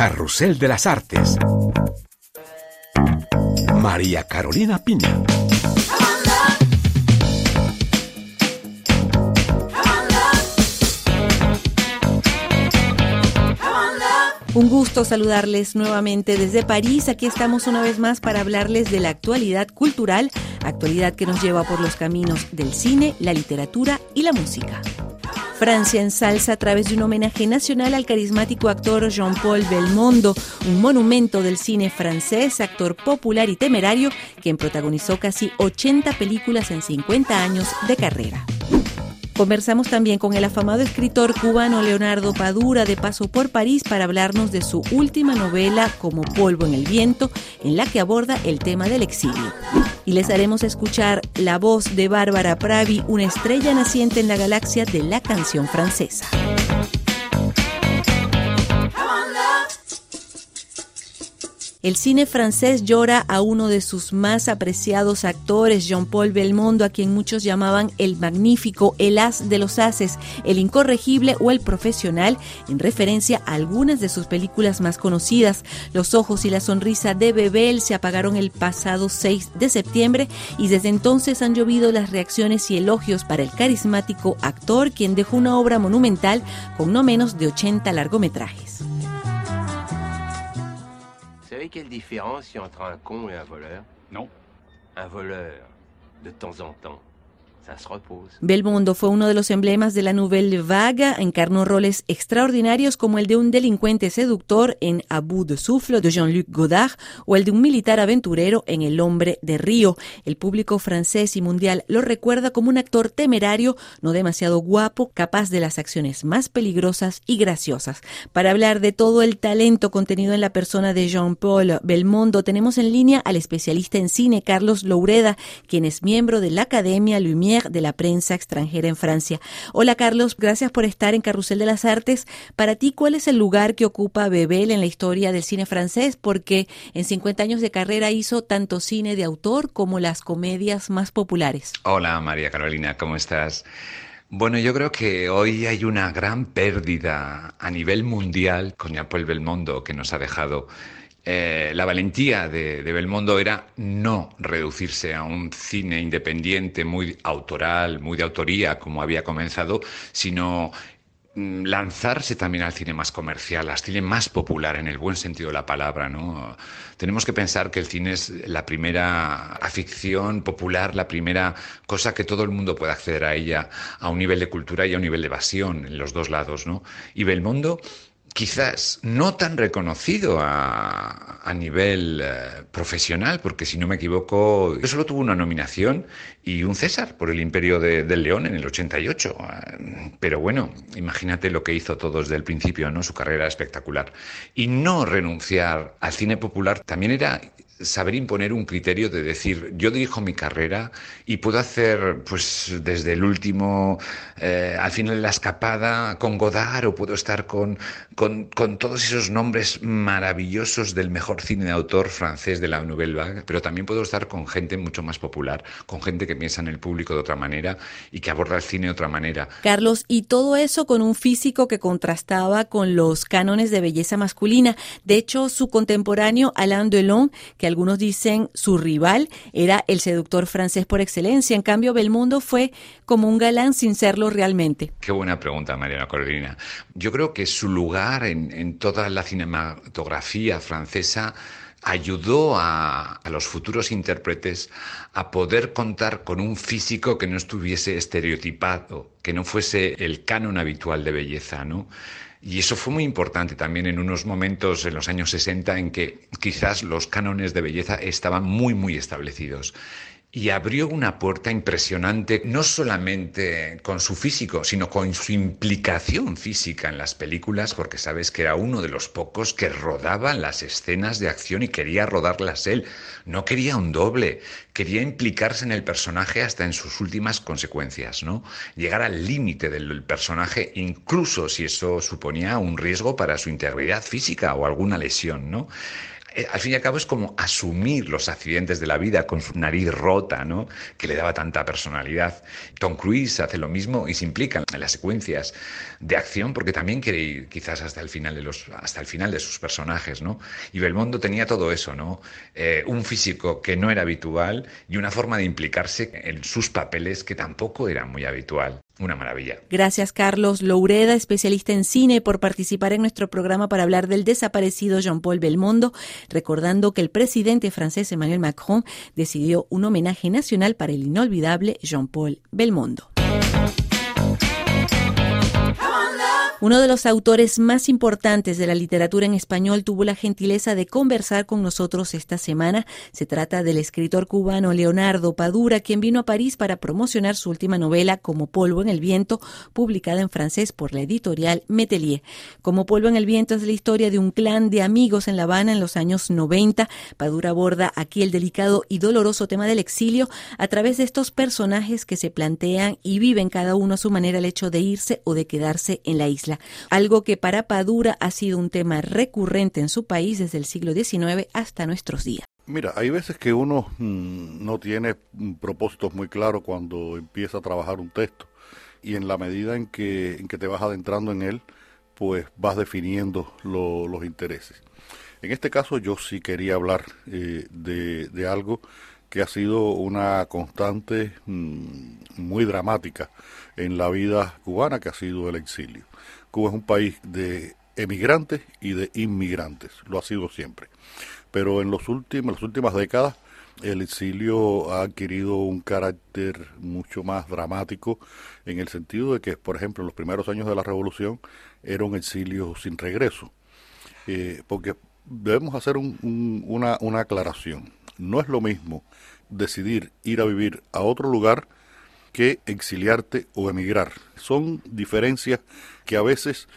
Carrusel de las Artes. María Carolina Piña. Un gusto saludarles nuevamente desde París. Aquí estamos una vez más para hablarles de la actualidad cultural, actualidad que nos lleva por los caminos del cine, la literatura y la música. Francia ensalza a través de un homenaje nacional al carismático actor Jean-Paul Belmondo, un monumento del cine francés, actor popular y temerario, quien protagonizó casi 80 películas en 50 años de carrera. Conversamos también con el afamado escritor cubano Leonardo Padura de paso por París para hablarnos de su última novela Como polvo en el viento, en la que aborda el tema del exilio. Y les haremos escuchar la voz de Bárbara Pravi, una estrella naciente en la galaxia de la canción francesa. El cine francés llora a uno de sus más apreciados actores, Jean-Paul Belmondo, a quien muchos llamaban el magnífico, el as de los haces, el incorregible o el profesional, en referencia a algunas de sus películas más conocidas. Los ojos y la sonrisa de Bebel se apagaron el pasado 6 de septiembre y desde entonces han llovido las reacciones y elogios para el carismático actor, quien dejó una obra monumental con no menos de 80 largometrajes. Quelle différence il y a entre un con et un voleur? Non. Un voleur, de temps en temps, Belmondo fue uno de los emblemas de la Nouvelle Vague, encarnó roles extraordinarios como el de un delincuente seductor en A bout de souffle de Jean-Luc Godard o el de un militar aventurero en El hombre de Río. El público francés y mundial lo recuerda como un actor temerario, no demasiado guapo, capaz de las acciones más peligrosas y graciosas. Para hablar de todo el talento contenido en la persona de Jean-Paul Belmondo, tenemos en línea al especialista en cine Carlos Loureda, quien es miembro de la Academia Lumière de la prensa extranjera en Francia. Hola Carlos, gracias por estar en Carrusel de las Artes. Para ti, ¿cuál es el lugar que ocupa Bebel en la historia del cine francés? Porque en 50 años de carrera hizo tanto cine de autor como las comedias más populares. Hola María Carolina, ¿cómo estás? Bueno, yo creo que hoy hay una gran pérdida a nivel mundial con Jean-Paul Belmondo que nos ha dejado eh, la valentía de, Belmondo era no reducirse a un cine independiente muy autoral, muy de autoría, como había comenzado, sino mm, lanzarse también al cine más comercial, al cine más popular en el buen sentido de la palabra, ¿no? Tenemos que pensar que el cine es la primera afición popular, la primera cosa que todo el mundo puede acceder a ella a un nivel de cultura y a un nivel de evasión en los dos lados, ¿no? Y Belmondo quizás no tan reconocido a, nivel eh, profesional, porque si no me equivoco, solo tuvo una nominación y un César por el Imperio del León en el 88. Pero bueno, imagínate lo que hizo todo desde el principio, ¿no? Su carrera espectacular. Y no renunciar al cine popular también era saber imponer un criterio de decir, yo dirijo mi carrera y puedo hacer, pues, desde el último, eh, al final de la escapada, con Godard, o puedo estar con, con, con, todos esos nombres maravillosos del mejor cine de autor francés de la Nouvelle Vague, pero también puedo estar con gente mucho más popular, con gente que piensa en el público de otra manera y que aborda el cine de otra manera. Carlos, y todo eso con un físico que contrastaba con los cánones de belleza masculina. De hecho, su contemporáneo Alain Delon, que algunos dicen su rival, era el seductor francés por excelencia. En cambio, Belmondo fue como un galán sin serlo realmente. Qué buena pregunta, Mariana Corolina. Yo creo que su lugar en toda la cinematografía francesa ayudó a, los futuros intérpretes a poder contar con un físico que no estuviese estereotipado, que no fuese el canon habitual de belleza, ¿no? Y eso fue muy importante también en unos momentos en los años 60 en que quizás los cánones de belleza estaban muy, muy establecidos y abrió una puerta impresionante, no solamente con su físico, sino con su implicación física en las películas, porque sabes que era uno de los pocos que rodaba las escenas de acción y quería rodarlas él. No quería un doble, quería implicarse en el personaje hasta en sus últimas consecuencias, ¿no? Llegar al límite del personaje, incluso si eso suponía un riesgo para su integridad física o alguna lesión, ¿no? Eh, al fin y al cabo es como asumir los accidentes de la vida con su nariz rota, ¿no? Que le daba tanta personalidad. Tom Cruise hace lo mismo y se implica en las secuencias de acción porque también quiere ir quizás hasta el final de los, hasta el final de sus personajes, ¿no? Y Belmondo tenía todo eso, ¿no? Eh, un físico que no era habitual y una forma de implicarse en sus papeles que tampoco era muy habitual. Una maravilla. Gracias, Carlos Loureda, especialista en cine, por participar en nuestro programa para hablar del desaparecido Jean-Paul Belmondo, recordando que el presidente francés Emmanuel Macron decidió un homenaje nacional para el inolvidable Jean-Paul Belmondo. Uno de los autores más importantes de la literatura en español tuvo la gentileza de conversar con nosotros esta semana. Se trata del escritor cubano Leonardo Padura, quien vino a París para promocionar su última novela Como polvo en el viento, publicada en francés por la editorial Metelier. Como polvo en el viento es la historia de un clan de amigos en La Habana en los años 90. Padura aborda aquí el delicado y doloroso tema del exilio a través de estos personajes que se plantean y viven cada uno a su manera el hecho de irse o de quedarse en la isla algo que para Padura ha sido un tema recurrente en su país desde el siglo XIX hasta nuestros días. Mira, hay veces que uno mm, no tiene propósitos muy claros cuando empieza a trabajar un texto y en la medida en que, te vas adentrando en él, pues vas definiendo los intereses. En este caso yo sí quería hablar eh, de, algo que ha sido una constante mm, muy dramática en la vida cubana, que ha sido el exilio. Cuba es un país de emigrantes y de inmigrantes, lo ha sido siempre. Pero en los últimos, las últimas décadas el exilio ha adquirido un carácter mucho más dramático en el sentido de que, por ejemplo, en los primeros años de la revolución era un exilio sin regreso. Eh, porque debemos hacer una, una aclaración. No es lo mismo decidir ir a vivir a otro lugar que exiliarte o emigrar. Son diferencias que a veces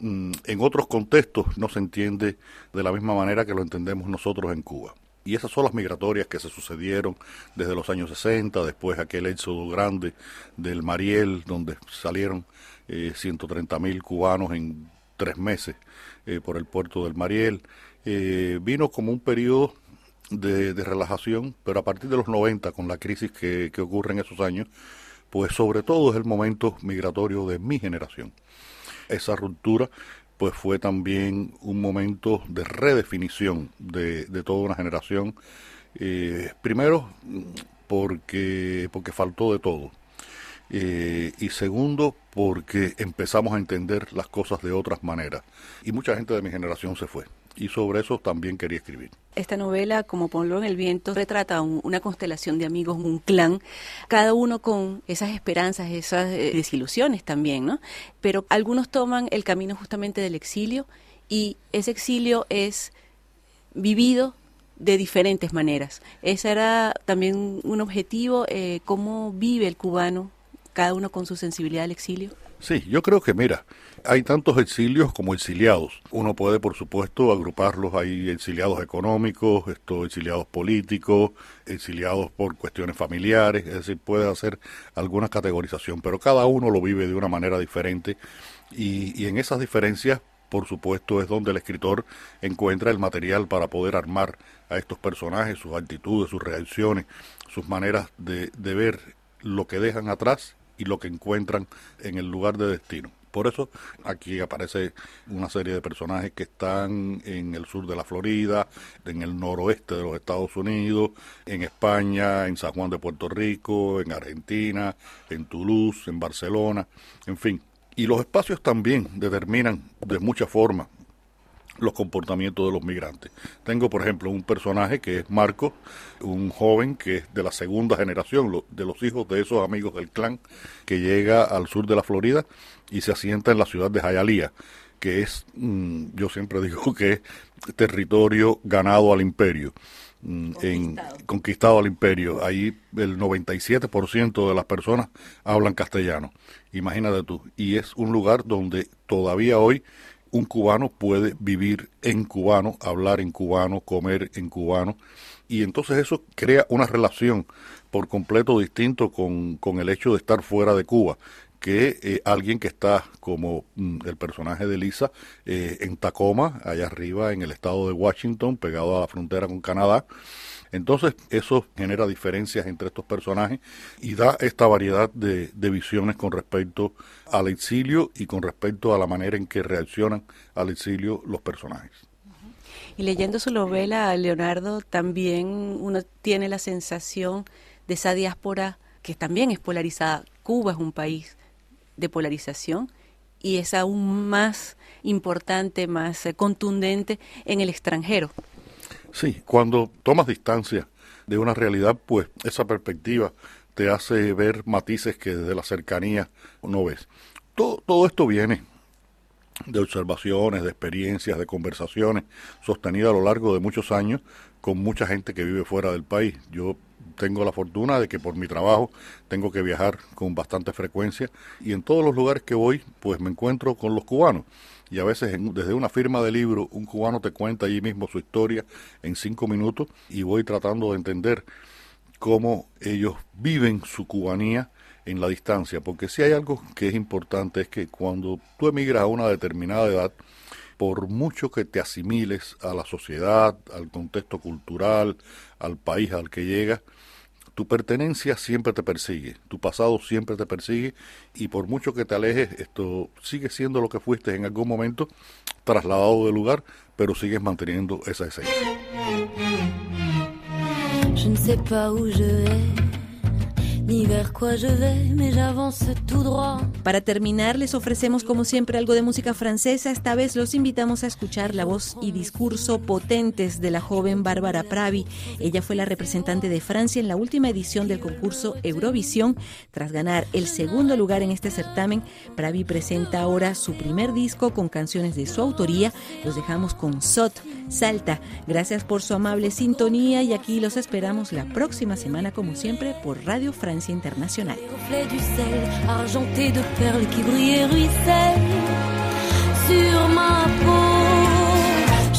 mm, en otros contextos no se entiende de la misma manera que lo entendemos nosotros en Cuba. Y esas son las migratorias que se sucedieron desde los años 60, después aquel éxodo grande del Mariel, donde salieron eh, 130 mil cubanos en tres meses eh, por el puerto del Mariel. Eh, vino como un periodo de, relajación, pero a partir de los 90, con la crisis que, ocurre en esos años, pues sobre todo es el momento migratorio de mi generación. Esa ruptura pues fue también un momento de redefinición de, de toda una generación. Eh, primero, porque, porque faltó de todo. Eh, y segundo, porque empezamos a entender las cosas de otras maneras. Y mucha gente de mi generación se fue y sobre eso también quería escribir. Esta novela, como Ponlo en el Viento, retrata una constelación de amigos, un clan, cada uno con esas esperanzas, esas eh, desilusiones también, ¿no? Pero algunos toman el camino justamente del exilio y ese exilio es vivido de diferentes maneras. Ese era también un objetivo, eh, cómo vive el cubano, cada uno con su sensibilidad al exilio. Sí, yo creo que mira, hay tantos exilios como exiliados. Uno puede, por supuesto, agruparlos. Hay exiliados económicos, estos exiliados políticos, exiliados por cuestiones familiares. Es decir, puede hacer alguna categorización, pero cada uno lo vive de una manera diferente. Y, en esas diferencias, por supuesto, es donde el escritor encuentra el material para poder armar a estos personajes, sus actitudes, sus reacciones, sus maneras de ver lo que dejan atrás y lo que encuentran en el lugar de destino. Por eso aquí aparece una serie de personajes que están en el sur de la Florida, en el noroeste de los Estados Unidos, en España, en San Juan de Puerto Rico, en Argentina, en Toulouse, en Barcelona, en fin. Y los espacios también determinan de muchas formas los comportamientos de los migrantes. Tengo, por ejemplo, un personaje que es Marco, un joven que es de la segunda generación, de los hijos de esos amigos del clan, que llega al sur de la Florida y se asienta en la ciudad de Hialeah, que es, mm, yo siempre digo que es territorio ganado al imperio. Mm, conquistado. En, conquistado al imperio. Ahí el 97% de las personas hablan castellano. Imagínate tú. Y es un lugar donde todavía hoy un cubano puede vivir en cubano, hablar en cubano, comer en cubano, y entonces eso crea una relación por completo distinto con, con el hecho de estar fuera de Cuba, que eh, alguien que está como mm, el personaje de Lisa eh, en Tacoma, allá arriba en el estado de Washington, pegado a la frontera con Canadá. Entonces eso genera diferencias entre estos personajes y da esta variedad de, visiones con respecto al exilio y con respecto a la manera en que reaccionan al exilio los personajes. Y leyendo su novela, Leonardo, también uno tiene la sensación de esa diáspora que también es polarizada. Cuba es un país de polarización y es aún más importante, más contundente en el extranjero. Sí, cuando tomas distancia de una realidad, pues esa perspectiva te hace ver matices que desde la cercanía no ves. Todo, todo esto viene de observaciones, de experiencias, de conversaciones sostenidas a lo largo de muchos años con mucha gente que vive fuera del país. Yo tengo la fortuna de que por mi trabajo tengo que viajar con bastante frecuencia y en todos los lugares que voy pues me encuentro con los cubanos. Y a veces desde una firma de libro un cubano te cuenta allí mismo su historia en cinco minutos y voy tratando de entender cómo ellos viven su cubanía en la distancia, porque si hay algo que es importante es que cuando tú emigras a una determinada edad, por mucho que te asimiles a la sociedad, al contexto cultural, al país al que llegas, tu pertenencia siempre te persigue, tu pasado siempre te persigue y por mucho que te alejes, esto sigue siendo lo que fuiste en algún momento, trasladado del lugar, pero sigues manteniendo esa esencia. Para terminar, les ofrecemos como siempre algo de música francesa. Esta vez los invitamos a escuchar la voz y discurso potentes de la joven Bárbara Pravi. Ella fue la representante de Francia en la última edición del concurso Eurovisión. Tras ganar el segundo lugar en este certamen, Pravi presenta ahora su primer disco con canciones de su autoría. Los dejamos con Sot, Salta. Gracias por su amable sintonía y aquí los esperamos la próxima semana como siempre por Radio Francia internationale. Reflet du sel, argenté de perles qui brillent et ruissellent sur ma peau.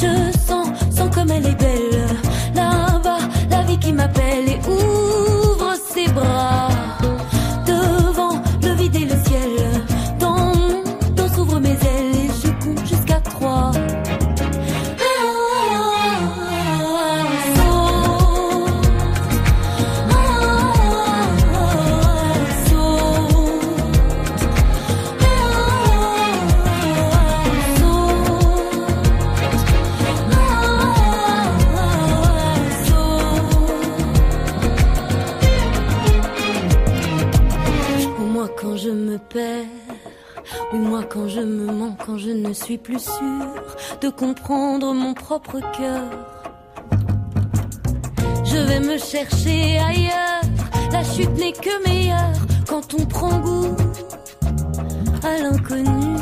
Je sens, sens comme elle est belle. Là-bas, la vie qui m'appelle Oui, moi quand je me mens, quand je ne suis plus sûre de comprendre mon propre cœur. Je vais me chercher ailleurs, la chute n'est que meilleure quand on prend goût à l'inconnu.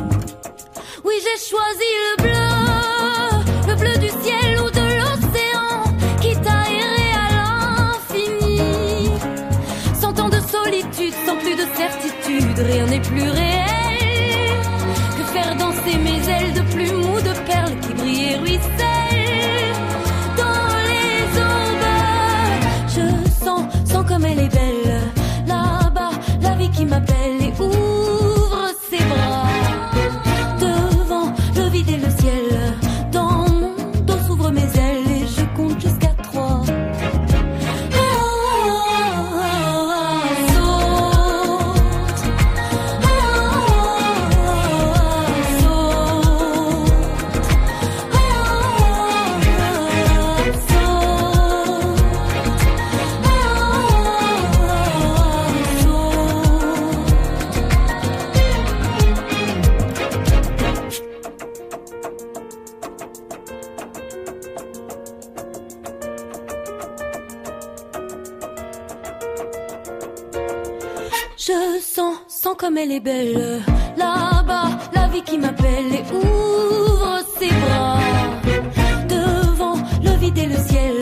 Oui, j'ai choisi le bleu, le bleu du ciel sans plus de certitude, rien n'est plus réel que faire danser mes ailes de de Je sens, sens comme elle est belle. Là-bas, la vie qui m'appelle et ouvre ses bras. Devant le vide et le ciel.